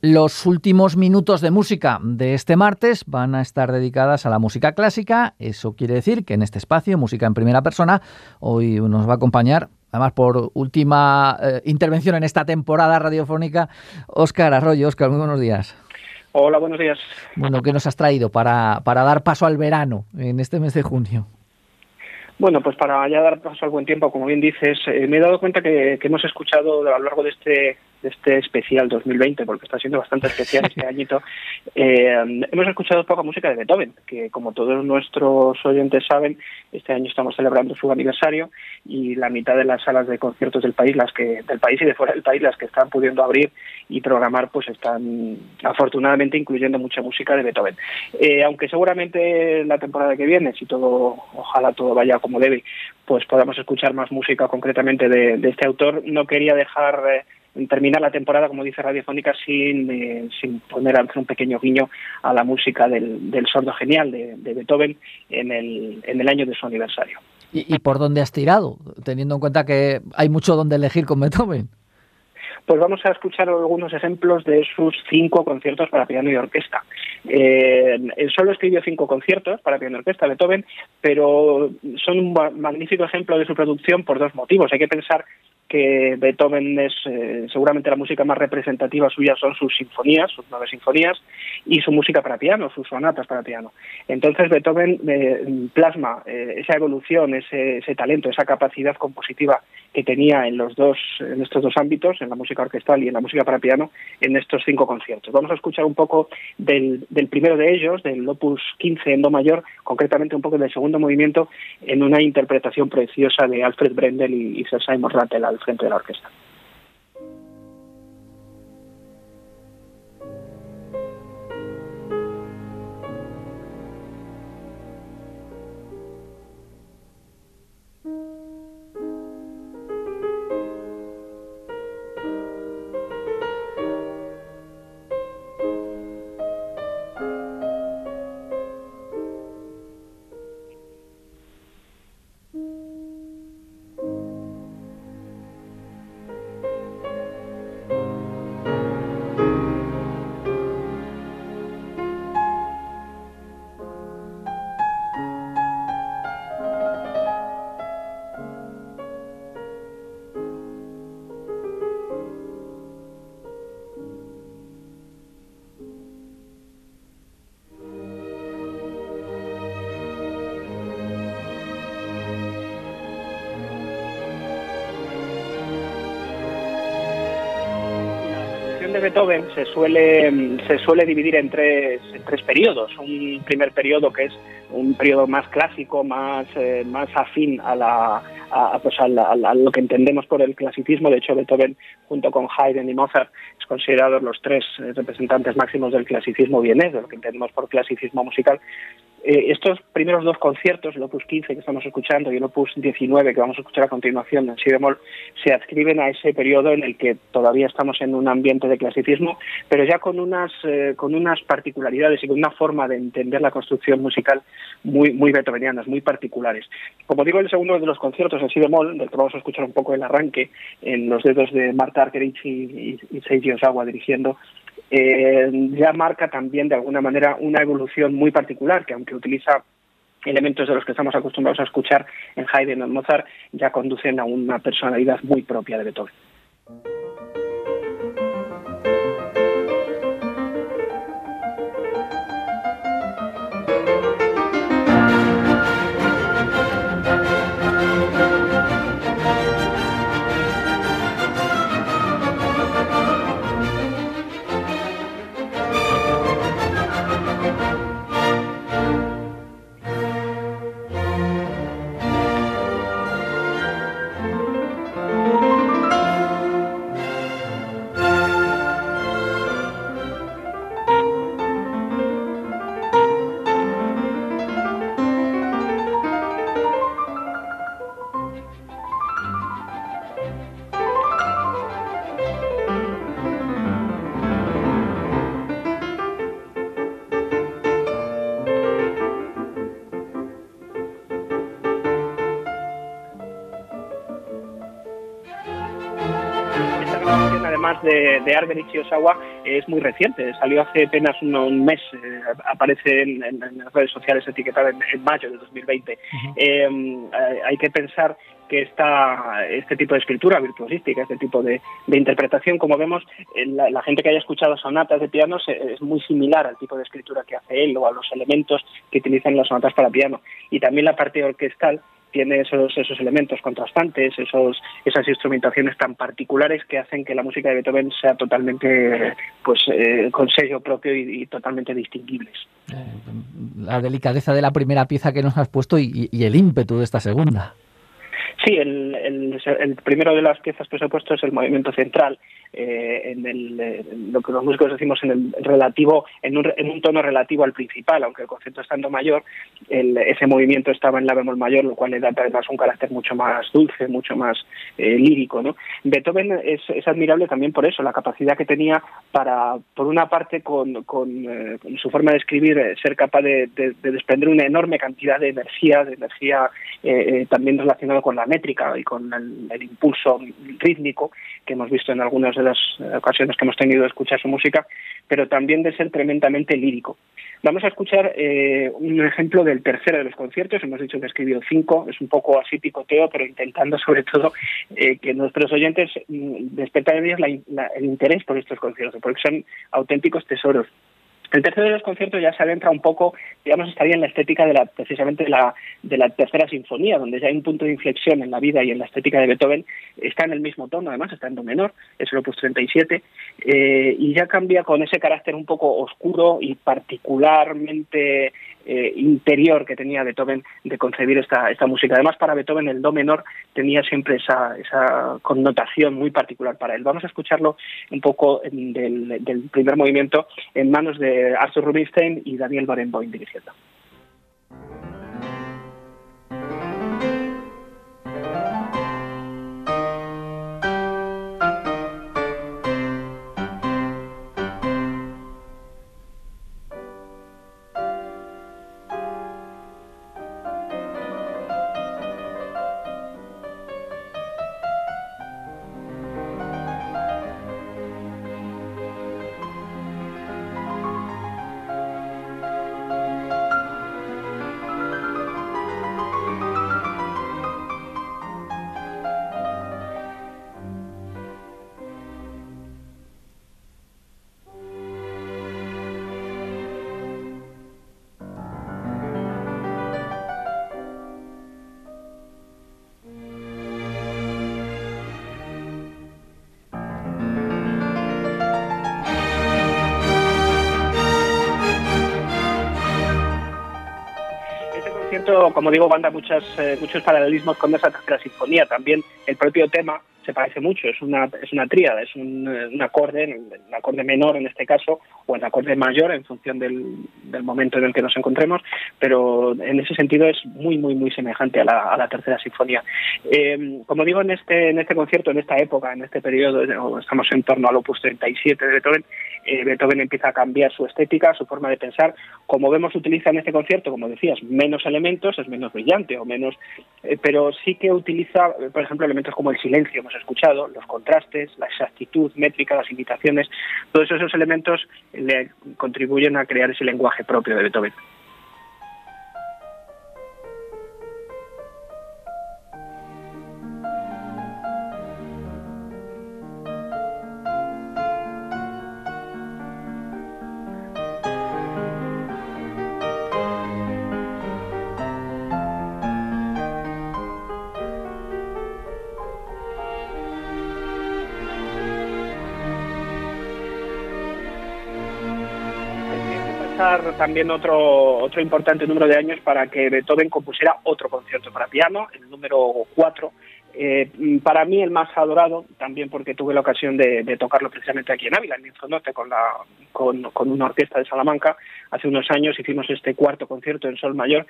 Los últimos minutos de música de este martes van a estar dedicadas a la música clásica. Eso quiere decir que en este espacio, música en primera persona, hoy nos va a acompañar, además por última eh, intervención en esta temporada radiofónica, Óscar Arroyo. Óscar, muy buenos días. Hola, buenos días. Bueno, ¿qué nos has traído para, para dar paso al verano en este mes de junio? Bueno, pues para ya dar paso al buen tiempo, como bien dices, eh, me he dado cuenta que, que, hemos escuchado a lo largo de este este especial 2020, porque está siendo bastante especial este añito, eh, hemos escuchado poca música de Beethoven, que como todos nuestros oyentes saben, este año estamos celebrando su aniversario y la mitad de las salas de conciertos del país, las que del país y de fuera del país, las que están pudiendo abrir y programar, pues están afortunadamente incluyendo mucha música de Beethoven. Eh, aunque seguramente la temporada que viene, si todo, ojalá todo vaya como debe, pues podamos escuchar más música concretamente de, de este autor, no quería dejar eh, terminar la temporada, como dice Radiofónica, sin, eh, sin poner un pequeño guiño a la música del, del sordo genial de, Beethoven en el, en el año de su aniversario. ¿Y, ¿Y por dónde has tirado, teniendo en cuenta que hay mucho donde elegir con Beethoven? Pues vamos a escuchar algunos ejemplos de sus cinco conciertos para piano y orquesta. Eh, él solo escribió cinco conciertos para piano y orquesta, Beethoven, pero son un magnífico ejemplo de su producción por dos motivos. Hay que pensar que Beethoven es eh, seguramente la música más representativa suya son sus sinfonías, sus nueve sinfonías, y su música para piano, sus sonatas para piano. Entonces Beethoven eh, plasma eh, esa evolución, ese, ese, talento, esa capacidad compositiva que tenía en los dos, en estos dos ámbitos, en la música orquestal y en la música para piano, en estos cinco conciertos. Vamos a escuchar un poco del, del primero de ellos, del Opus 15 en Do mayor, concretamente un poco del segundo movimiento, en una interpretación preciosa de Alfred Brendel y, y Sir Simon Rattle al frente de la orquesta. Beethoven se suele, se suele dividir en tres, en tres periodos. Un primer periodo que es un periodo más clásico, más, eh, más afín a, la, a, pues a, lo que entendemos por el clasicismo. De hecho, Beethoven, junto con Haydn y Mozart, es considerado los tres representantes máximos del clasicismo vienés, de lo que entendemos por clasicismo musical. Eh, estos primeros dos conciertos, el Opus 15 que estamos escuchando y el Opus 19 que vamos a escuchar a continuación en si bemol, se adscriben a ese periodo en el que todavía estamos en un ambiente de clasicismo, pero ya con unas, eh, con unas particularidades y con una forma de entender la construcción musical muy, muy beethovenianas, muy particulares. Como digo, el segundo de los conciertos en si bemol, del que vamos a escuchar un poco el arranque en los dedos de Marta Argerich y, y, y Seiji Osawa dirigiendo, eh, ya marca también de alguna manera una evolución muy particular que aunque utiliza elementos de los que estamos acostumbrados a escuchar en Haydn o en Mozart ya conducen a una personalidad muy propia de Beethoven. Además de, de y Osawa, es muy reciente. Salió hace apenas un, mes, eh, aparece en, las redes sociales etiquetada en, mayo de 2020. hay que pensar que esta, este tipo de escritura virtuosística, este tipo de, interpretación, como vemos, la, gente que haya escuchado sonatas de piano es muy similar al tipo de escritura que hace él o a los elementos que utilizan las sonatas para piano. Y también la parte orquestal tiene esos, esos elementos contrastantes, esos, esas instrumentaciones tan particulares que hacen que la música de Beethoven sea totalmente pues eh, con sello propio y, totalmente distinguibles. Eh, la delicadeza de la primera pieza que nos has puesto y el ímpetu de esta segunda. Sí, el, el, primero de las piezas que puesto es el movimiento central, eh, en el, lo que los músicos decimos en el relativo, en un, en un tono relativo al principal, aunque el concepto estando mayor, ese movimiento estaba en la bemol mayor, lo cual le da además un carácter mucho más dulce, mucho más eh, lírico. Beethoven es, admirable también por eso, la capacidad que tenía para, por una parte, con, eh, su forma de escribir, ser capaz de, de, desprender una enorme cantidad de energía, de energía también relacionada con la métrica y con el, el impulso rítmico que hemos visto en algunas de las ocasiones que hemos tenido de escuchar su música, pero también de ser tremendamente lírico. Vamos a escuchar eh, un ejemplo del tercero de los conciertos. Hemos dicho que ha escribido cinco, es un poco así picoteo, pero intentando sobre todo eh, que nuestros oyentes mm, despertar en ellos el interés por estos conciertos, porque son auténticos tesoros. El tercero de los conciertos ya se adentra un poco, digamos, estaría en la estética de la, precisamente de la, tercera sinfonía, donde ya hay un punto de inflexión en la vida y en la estética de Beethoven, está en el mismo tono, además, está en do menor, es el opus 37, eh, y ya cambia con ese carácter un poco oscuro y particularmente eh, interior que tenía Beethoven de concebir esta, esta música. Además, para Beethoven el do menor tenía siempre esa, esa connotación muy particular para él. Vamos a escucharlo un poco del, del primer movimiento en manos de Arthur Rubinstein y Daniel Barenboim dirigiendo. Como digo, banda muchas, eh, muchos paralelismos con esa tercera sinfonía. También el propio tema se parece mucho, es una, es una tríada, es un, un acorde, un acorde menor en este caso, o el acorde mayor en función del, del, momento en el que nos encontremos, pero en ese sentido es muy, muy, muy semejante a la, a la tercera sinfonía. Eh, como digo, en este, en este concierto, en esta época, en este periodo, estamos en torno al opus 37 de Beethoven, eh, Beethoven empieza a cambiar su estética, su forma de pensar. Como vemos, utiliza en este concierto, como decías, menos elementos, es menos brillante o menos, eh, pero sí que utiliza, por ejemplo, elementos como el silencio, hemos escuchado, los contrastes, la exactitud métrica, las invitaciones, todos esos elementos le contribuyen a crear ese lenguaje propio de Beethoven. También otro, otro importante número de años para que Beethoven compusiera otro concierto para piano, el número 4, eh, para mí el más adorado, también porque tuve la ocasión de, tocarlo precisamente aquí en Ávila, en Norte, con, la, con, una orquesta de Salamanca. Hace unos años hicimos este cuarto concierto en Sol Mayor.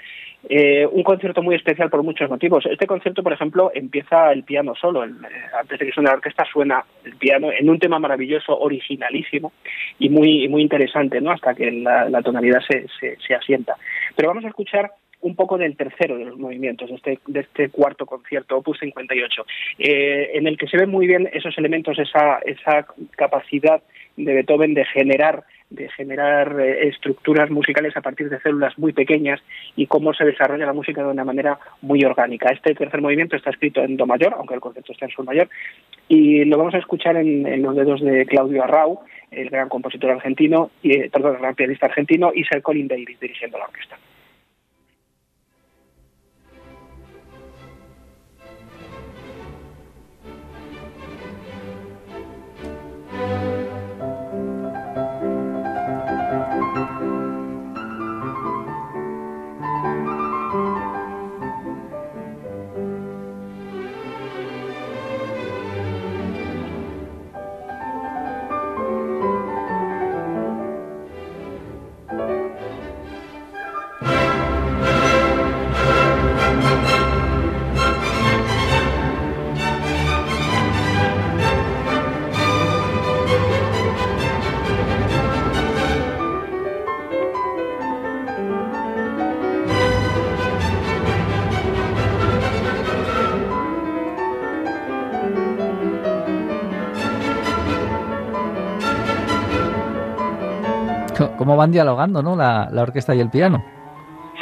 Eh, un concierto muy especial por muchos motivos. Este concierto, por ejemplo, empieza el piano solo. Eh, antes de que suene la orquesta suena el piano en un tema maravilloso, originalísimo y muy, muy interesante, ¿no? hasta que la, tonalidad se asienta. Pero vamos a escuchar un poco del tercero de los movimientos, de este, de este cuarto concierto, Opus 58, eh, en el que se ven muy bien esos elementos, esa, esa capacidad de Beethoven de generar de generar eh, estructuras musicales a partir de células muy pequeñas y cómo se desarrolla la música de una manera muy orgánica. Este tercer movimiento está escrito en do mayor, aunque el concepto está en sol mayor, y lo vamos a escuchar en, los dedos de Claudio Arrau, el gran compositor argentino, y, eh, perdón, el gran pianista argentino, y Sir Colin Davis dirigiendo la orquesta. Cómo van dialogando, ¿no? La, orquesta y el piano.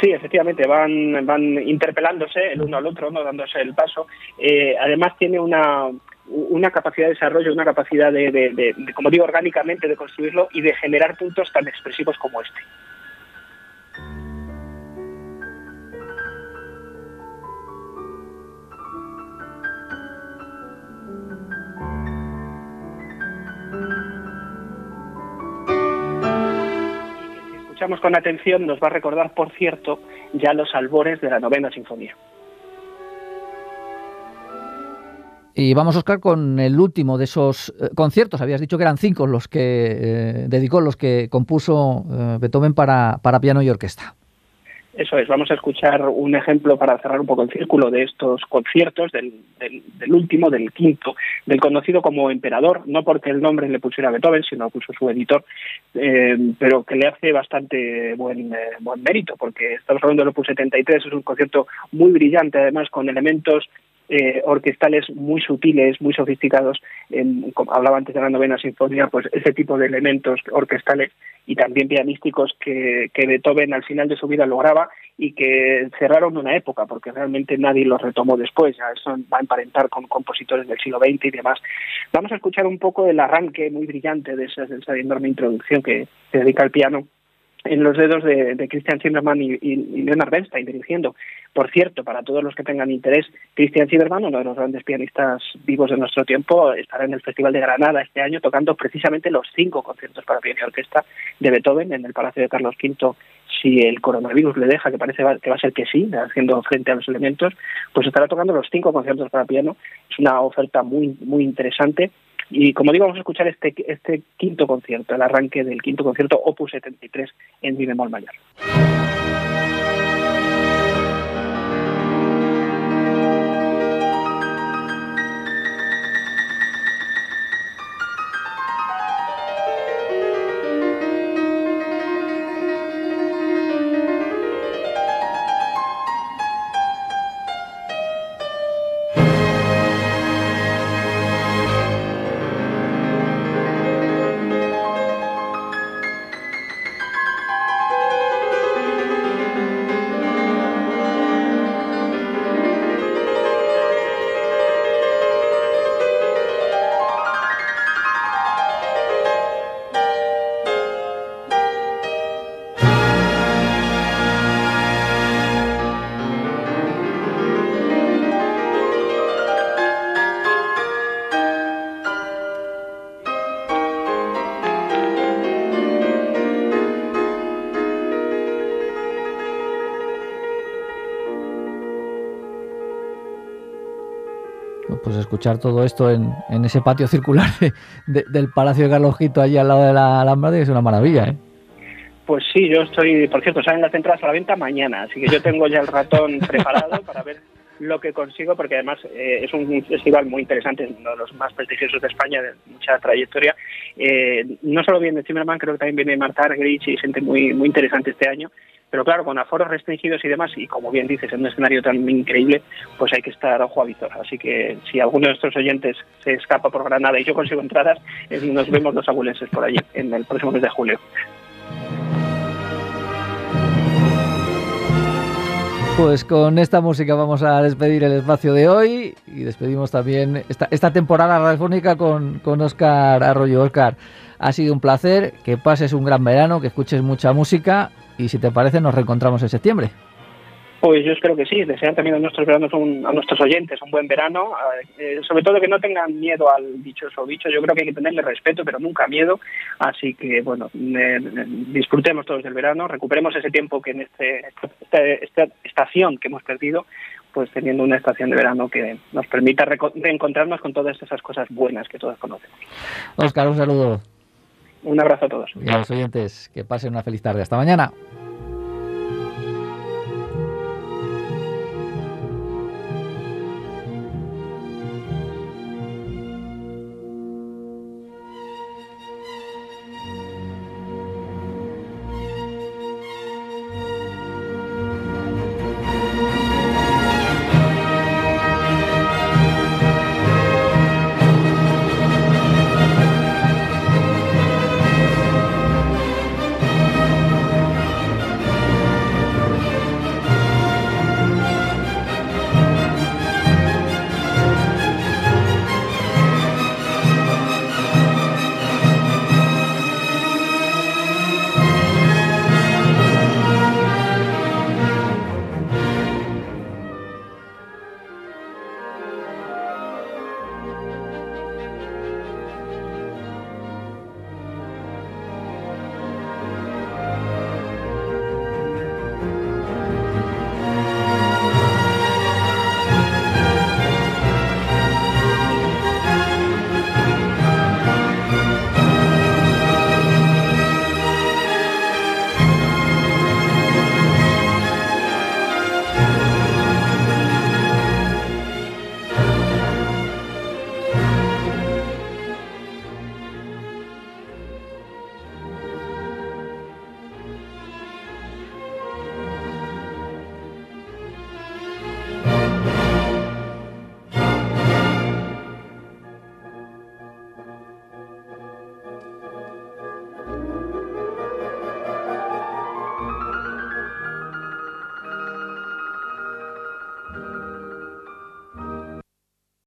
Sí, efectivamente, van, van interpelándose el uno al otro, no dándose el paso. Eh, además tiene una, una capacidad de desarrollo, una capacidad de, como digo, orgánicamente de construirlo y de generar puntos tan expresivos como este. Con atención nos va a recordar, por cierto, ya los albores de la novena sinfonía. Y vamos, Oscar, con el último de esos eh, conciertos. Habías dicho que eran cinco los que eh, dedicó, los que compuso eh, Beethoven para, para piano y orquesta. Eso es, vamos a escuchar un ejemplo para cerrar un poco el círculo de estos conciertos, del, del, último, del quinto, del conocido como Emperador, no porque el nombre le pusiera Beethoven, sino puso su editor, eh, pero que le hace bastante buen, eh, buen mérito, porque estamos hablando del Opus 73, es un concierto muy brillante, además con elementos eh, orquestales muy sutiles, muy sofisticados. como hablaba antes de la novena sinfonía, pues ese tipo de elementos orquestales y también pianísticos que, que Beethoven al final de su vida lograba y que cerraron una época, porque realmente nadie los retomó después. Ya eso va a emparentar con compositores del siglo XX y demás. Vamos a escuchar un poco el arranque muy brillante de esa, de esa enorme introducción que se dedica al piano en los dedos de, Christian Zimmermann y, Leonard Bernstein dirigiendo. Por cierto, para todos los que tengan interés, Christian Zimmermann, uno de los grandes pianistas vivos de nuestro tiempo, estará en el Festival de Granada este año tocando precisamente los cinco conciertos para piano y orquesta de Beethoven en el Palacio de Carlos V. Si el coronavirus le deja, que parece que va a ser que sí, haciendo frente a los elementos, pues estará tocando los cinco conciertos para piano. Es una oferta muy, muy interesante y como digo, vamos a escuchar este, este quinto concierto, el arranque del quinto concierto Opus 73 en Mi bemol mayor. Escuchar todo esto en, ese patio circular del Palacio de Carlos Gito, allí al lado de la Alhambra, es una maravilla, ¿eh? Pues sí, yo estoy, por cierto, salen las entradas a la venta mañana, así que yo tengo ya el ratón preparado para ver lo que consigo, porque además eh, es un festival muy interesante, uno de los más prestigiosos de España, de mucha trayectoria. Eh, no solo viene Zimmerman, creo que también viene Marta Argerich y gente muy, muy interesante este año. Pero claro, con aforos restringidos y demás, y como bien dices, en un escenario tan increíble, pues hay que estar ojo a visor. Así que si alguno de nuestros oyentes se escapa por Granada y yo consigo entradas, eh, nos vemos los abulenses por allí en el próximo mes de julio. Pues con esta música vamos a despedir el espacio de hoy y despedimos también esta, esta temporada radiofónica con, con Oscar Arroyo. Oscar, ha sido un placer, que pases un gran verano, que escuches mucha música y si te parece nos reencontramos en septiembre. Pues yo espero que sí, desean también a nuestros veranos a nuestros oyentes un buen verano, eh, sobre todo que no tengan miedo al dichoso bicho, yo creo que hay que tenerle respeto, pero nunca miedo, así que bueno, disfrutemos todos del verano, recuperemos ese tiempo que en este, esta, estación que hemos perdido, pues teniendo una estación de verano que nos permita reencontrarnos con todas esas cosas buenas que todos conocemos. Oscar, un saludo. Un abrazo a todos. Y a los oyentes, que pasen una feliz tarde. Hasta mañana.